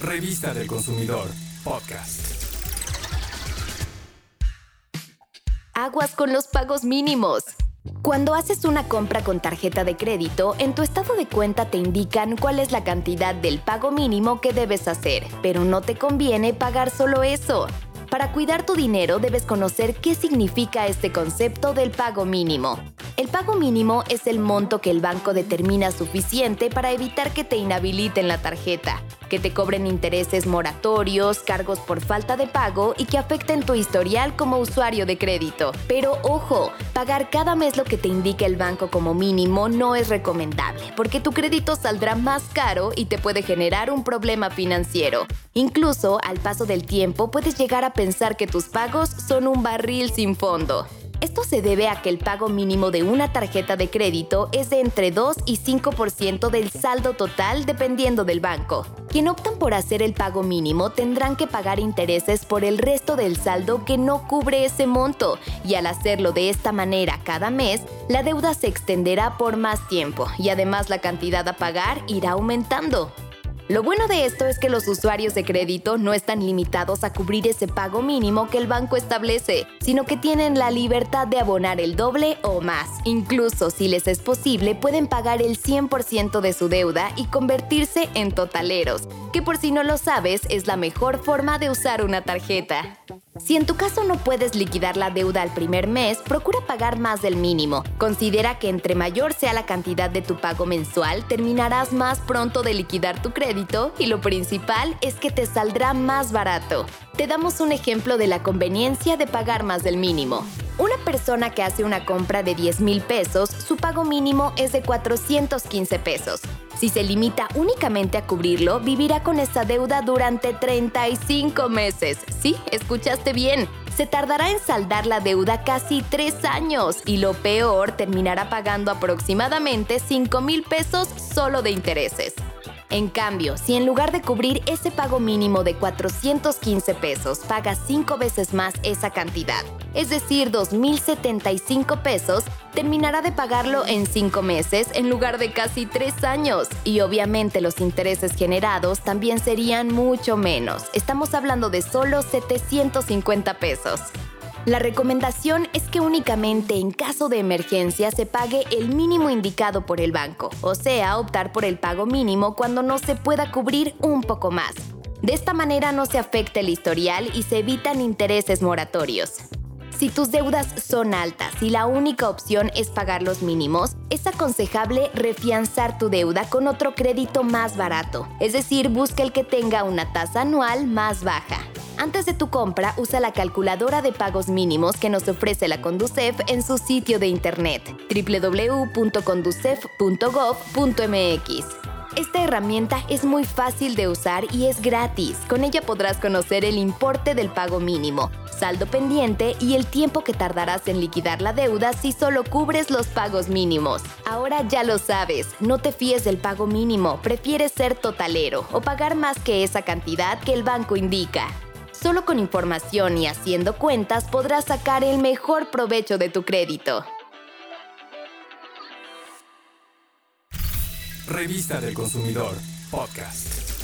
Revista del Consumidor, podcast. Aguas con los pagos mínimos. Cuando haces una compra con tarjeta de crédito, en tu estado de cuenta te indican cuál es la cantidad del pago mínimo que debes hacer, pero no te conviene pagar solo eso. Para cuidar tu dinero debes conocer qué significa este concepto del pago mínimo. El pago mínimo es el monto que el banco determina suficiente para evitar que te inhabiliten la tarjeta, que te cobren intereses moratorios, cargos por falta de pago y que afecten tu historial como usuario de crédito. Pero ojo, pagar cada mes lo que te indica el banco como mínimo no es recomendable, porque tu crédito saldrá más caro y te puede generar un problema financiero. Incluso al paso del tiempo puedes llegar a pensar que tus pagos son un barril sin fondo. Esto se debe a que el pago mínimo de una tarjeta de crédito es de entre 2 y 5% del saldo total dependiendo del banco. Quien optan por hacer el pago mínimo tendrán que pagar intereses por el resto del saldo que no cubre ese monto y al hacerlo de esta manera cada mes, la deuda se extenderá por más tiempo y además la cantidad a pagar irá aumentando. Lo bueno de esto es que los usuarios de crédito no están limitados a cubrir ese pago mínimo que el banco establece, sino que tienen la libertad de abonar el doble o más. Incluso si les es posible, pueden pagar el 100% de su deuda y convertirse en totaleros, que por si no lo sabes es la mejor forma de usar una tarjeta. Si en tu caso no puedes liquidar la deuda al primer mes, procura pagar más del mínimo. Considera que entre mayor sea la cantidad de tu pago mensual, terminarás más pronto de liquidar tu crédito y lo principal es que te saldrá más barato. Te damos un ejemplo de la conveniencia de pagar más del mínimo. Una persona que hace una compra de 10 mil pesos, su pago mínimo es de 415 pesos. Si se limita únicamente a cubrirlo, vivirá con esa deuda durante 35 meses. Sí, escuchaste bien. Se tardará en saldar la deuda casi 3 años y lo peor, terminará pagando aproximadamente 5 mil pesos solo de intereses. En cambio, si en lugar de cubrir ese pago mínimo de 415 pesos, pagas 5 veces más esa cantidad, es decir, 2.075 pesos, terminará de pagarlo en 5 meses en lugar de casi 3 años. Y obviamente los intereses generados también serían mucho menos. Estamos hablando de solo 750 pesos. La recomendación es que únicamente en caso de emergencia se pague el mínimo indicado por el banco, o sea, optar por el pago mínimo cuando no se pueda cubrir un poco más. De esta manera no se afecta el historial y se evitan intereses moratorios. Si tus deudas son altas y la única opción es pagar los mínimos, es aconsejable refianzar tu deuda con otro crédito más barato, es decir, busca el que tenga una tasa anual más baja. Antes de tu compra, usa la calculadora de pagos mínimos que nos ofrece la Conducef en su sitio de internet www.conducef.gov.mx. Esta herramienta es muy fácil de usar y es gratis. Con ella podrás conocer el importe del pago mínimo, saldo pendiente y el tiempo que tardarás en liquidar la deuda si solo cubres los pagos mínimos. Ahora ya lo sabes, no te fíes del pago mínimo, prefieres ser totalero o pagar más que esa cantidad que el banco indica. Solo con información y haciendo cuentas podrás sacar el mejor provecho de tu crédito. Revista del Consumidor, podcast.